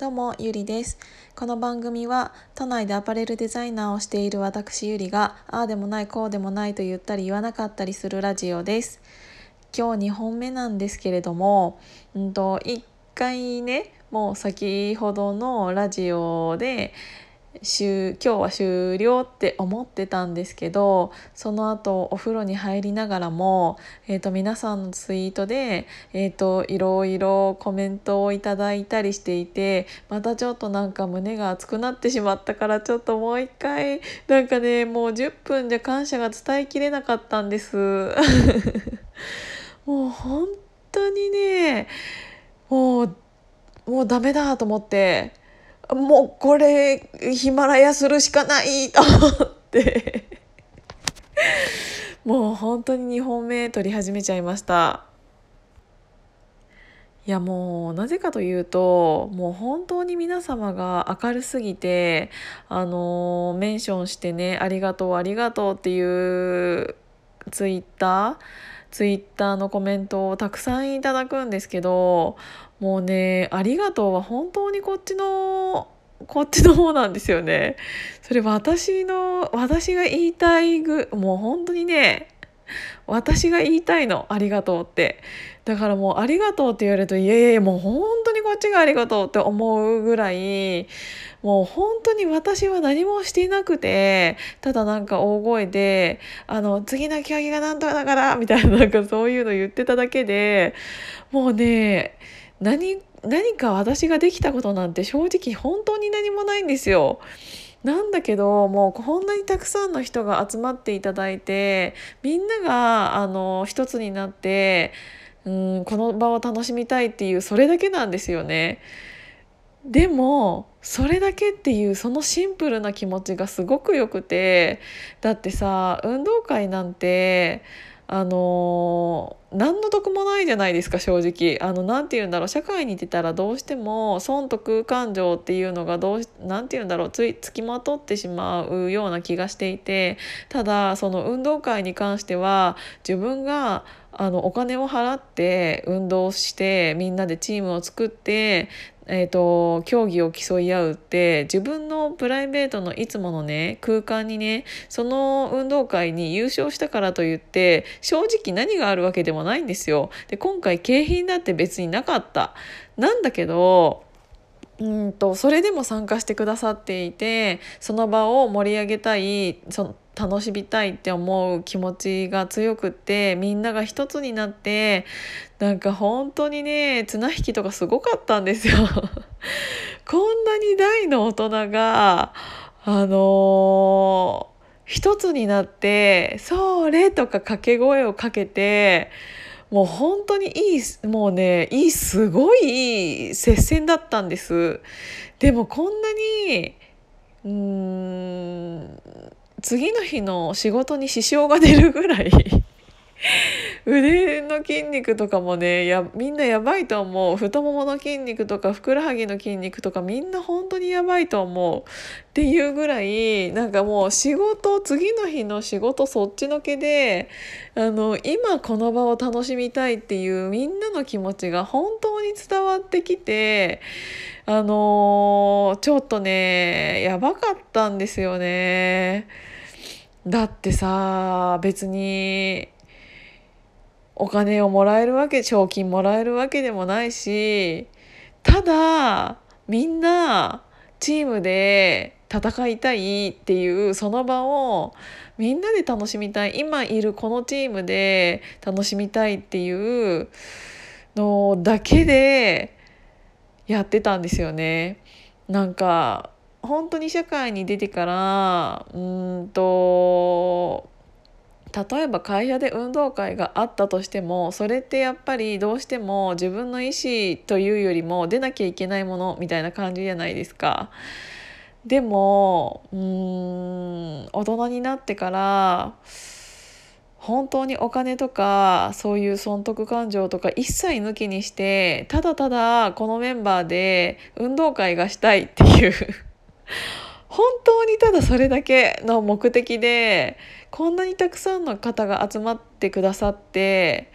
どうもゆりです。この番組は都内でアパレルデザイナーをしている私ゆりがああでもないこうでもないと言ったり言わなかったりするラジオです。今日2本目なんですけれどもうんと1回ねもう先ほどのラジオで今日は終了って思ってたんですけどその後お風呂に入りながらも、えーと、皆さんのツイートで、えーと、いろいろコメントをいただいたりしていてまたちょっとなんか胸が熱くなってしまったからちょっともう一回なんかねもう10分じゃ感謝が伝えきれなかったんです。もう本当にねもうもうダメだと思ってもうこれヒマラヤするしかないと思って。もう本当に2本目撮り始めちゃいました。いやもうなぜかというともう本当に皆様が明るすぎてあのメンションしてね「ありがとうありがとう」っていうツイッターツイッターのコメントをたくさんいただくんですけどもうね「ありがとう」は本当にこっちのこっちの方なんですよね。それ私の私が言いたいぐもう本当にね私が言いたいの「ありがとう」ってだからもう「ありがとう」って言われるといやいやいやもう本当にこっちがありがとうって思うぐらいもう本当に私は何もしていなくてただなんか大声で「あの次の競技がなんとかだから」みたいななんかそういうの言ってただけでもうね何何か私ができたことなんて正直本当に何もないんですよ。なんだけどもうこんなにたくさんの人が集まっていただいてみんながあの一つになってうんこの場を楽しみたいっていうそれだけなんですよね。でもそれだけっていうそのシンプルな気持ちがすごくよくてだってさ運動会なんてあの何の得もないじゃないですか正直。あの何て言うんだろう社会に出たらどうしても損得感情っていうのがどう何て言うんだろうつつきまとってしまうような気がしていてただその運動会に関しては自分があのお金を払って運動してみんなでチームを作ってえーと、競技を競い合うって自分のプライベートのいつものね空間にねその運動会に優勝したからといって正直何があるわけでもないんですよ。で今回景品だって別になかった。なんだけどうんとそれでも参加してくださっていてその場を盛り上げたいそ楽しみたいって思う気持ちが強くってみんなが一つになってなんか本当にね綱引きとかすごかったんですよ。こんなに大の大人があのー、一つになって「それ!」とか掛け声をかけてもう本当にいいもうねいいすごいいい接戦だったんです。でもこんなにうーん次の日の仕事に支障が出るぐらい 腕の筋肉とかもねやみんなやばいと思う太ももの筋肉とかふくらはぎの筋肉とかみんな本当にやばいと思うっていうぐらいなんかもう仕事次の日の仕事そっちのけであの今この場を楽しみたいっていうみんなの気持ちが本当に伝わってきてあのー、ちょっとねやばかったんですよね。だってさ別にお金をもらえるわけ賞金もらえるわけでもないしただみんなチームで戦いたいっていうその場をみんなで楽しみたい今いるこのチームで楽しみたいっていうのだけでやってたんですよね。なんか本当に社会に出てからうんと例えば会社で運動会があったとしてもそれってやっぱりどうしても自分の意思というよりも出なきゃいけないものみたいな感じじゃないですか。でもうん大人になってから本当にお金とかそういう損得感情とか一切抜きにしてただただこのメンバーで運動会がしたいっていう 本当にただそれだけの目的でこんなにたくさんの方が集まってくださって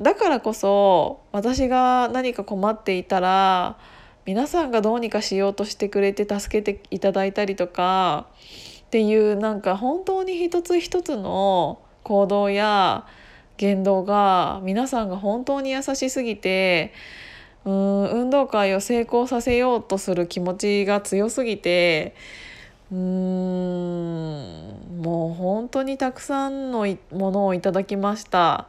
だからこそ私が何か困っていたら皆さんがどうにかしようとしてくれて助けていただいたりとかっていうなんか本当に一つ一つの行動や言動が皆さんが本当に優しすぎてうん運動会を成功させようとする気持ちが強すぎてうーんもう本当にたくさんのものをいただきました。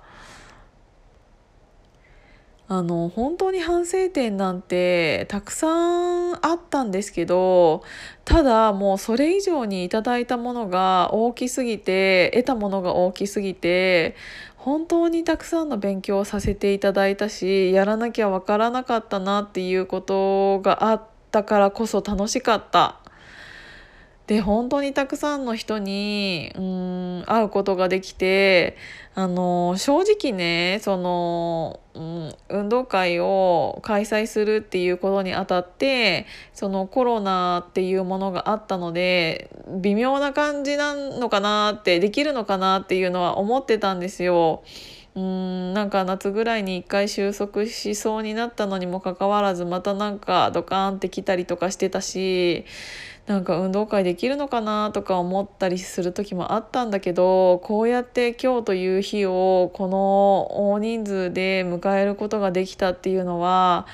あの本当に反省点なんてたくさんあったんですけどただもうそれ以上にいただいたものが大きすぎて得たものが大きすぎて本当にたくさんの勉強をさせていただいたしやらなきゃ分からなかったなっていうことがあったからこそ楽しかった。で本当にたくさんの人にうん会うことができてあの正直ねその、うん、運動会を開催するっていうことにあたってそのコロナっていうものがあったので微妙な感じなのかなってできるのかなっていうのは思ってたんですよ。うんなんか夏ぐらいに一回収束しそうになったのにもかかわらずまたなんかドカーンって来たりとかしてたしなんか運動会できるのかなとか思ったりする時もあったんだけどこうやって今日という日をこの大人数で迎えることができたっていうのは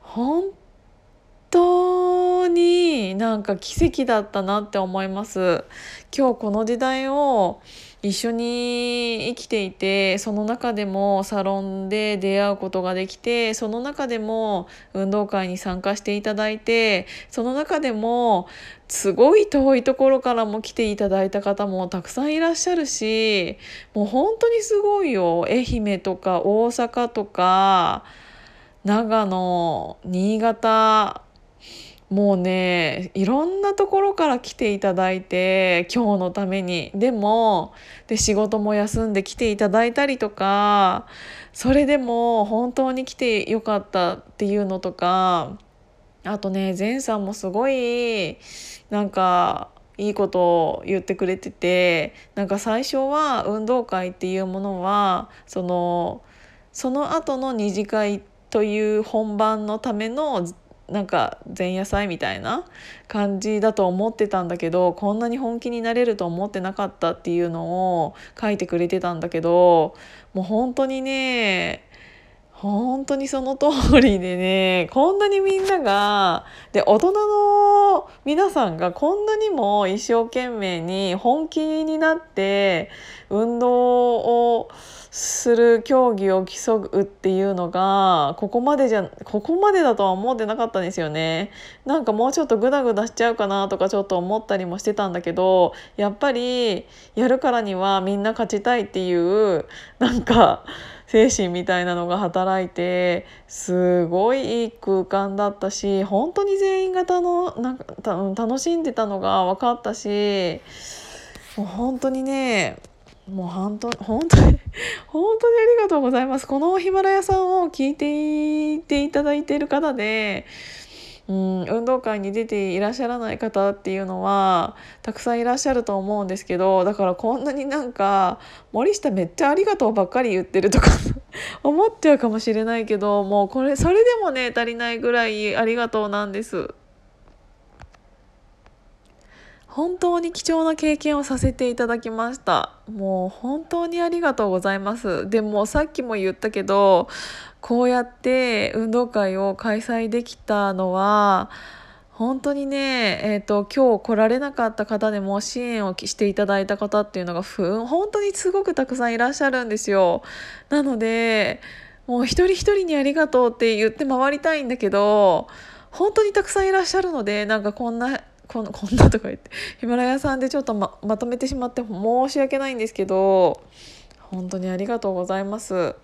本当当になんか奇跡だったなって思います。今日この時代を一緒に生きていてその中でもサロンで出会うことができてその中でも運動会に参加していただいてその中でもすごい遠いところからも来ていただいた方もたくさんいらっしゃるしもう本当にすごいよ愛媛とか大阪とか長野新潟もうねいろんなところから来ていただいて今日のために。でもで仕事も休んで来ていただいたりとかそれでも本当に来てよかったっていうのとかあとね善さんもすごいなんかいいことを言ってくれててなんか最初は運動会っていうものはそのその後の二次会という本番のためのなんか前夜祭みたいな感じだと思ってたんだけどこんなに本気になれると思ってなかったっていうのを書いてくれてたんだけどもう本当にね本当にその通りでねこんなにみんながで大人の皆さんがこんなにも一生懸命に本気になって運動をする競技を競うっていうのがここまでじゃここまでだとは思ってなかったんですよね。なんかもうちょっとグダグダしちゃうかなとかちょっと思ったりもしてたんだけどやっぱりやるからにはみんな勝ちたいっていうなんか精神みたいなのが働いてすごいいい空間だったし本当に全員がのなんか楽しんでたのが分かったしもう本当にねもう本当本当に 本当にありがとうございます。このヒマラヤさんを聞いていていただいている方で、うん、運動会に出ていらっしゃらない方っていうのはたくさんいらっしゃると思うんですけどだからこんなになんか森下めっちゃありがとうばっかり言ってるとか 思っちゃうかもしれないけどもうこれそれでもね足りないぐらいありがとうなんです。本当に貴重な経験をさせていただきましたもう本当にありがとうございますでもさっきも言ったけどこうやって運動会を開催できたのは本当にね、えーと、今日来られなかった方でも支援をしていただいた方っていうのが本当にすごくたくさんいらっしゃるんですよ。なのでもう一人一人にありがとうって言って回りたいんだけど本当にたくさんいらっしゃるのでなんかこんなこん こんなとか言ってヒマラヤさんでちょっとままとめてしまって申し訳ないんですけど本当にありがとうございます。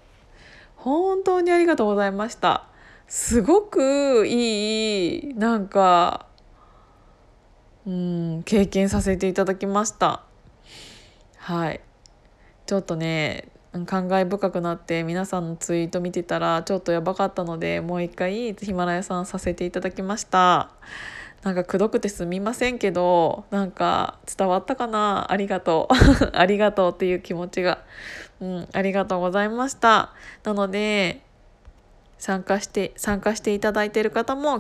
本当にありがとうございました。すごくいいなんかうん経験させていただきました。はい。ちょっとね感慨深くなって皆さんのツイート見てたらちょっとやばかったのでもう一回ヒマラヤさんさせていただきました。なんかくどくてすみませんけどなんか伝わったかな？ありがとう。ありがとうっていう気持ちが、うん、ありがとうございました。なので参加して参加していただいている方も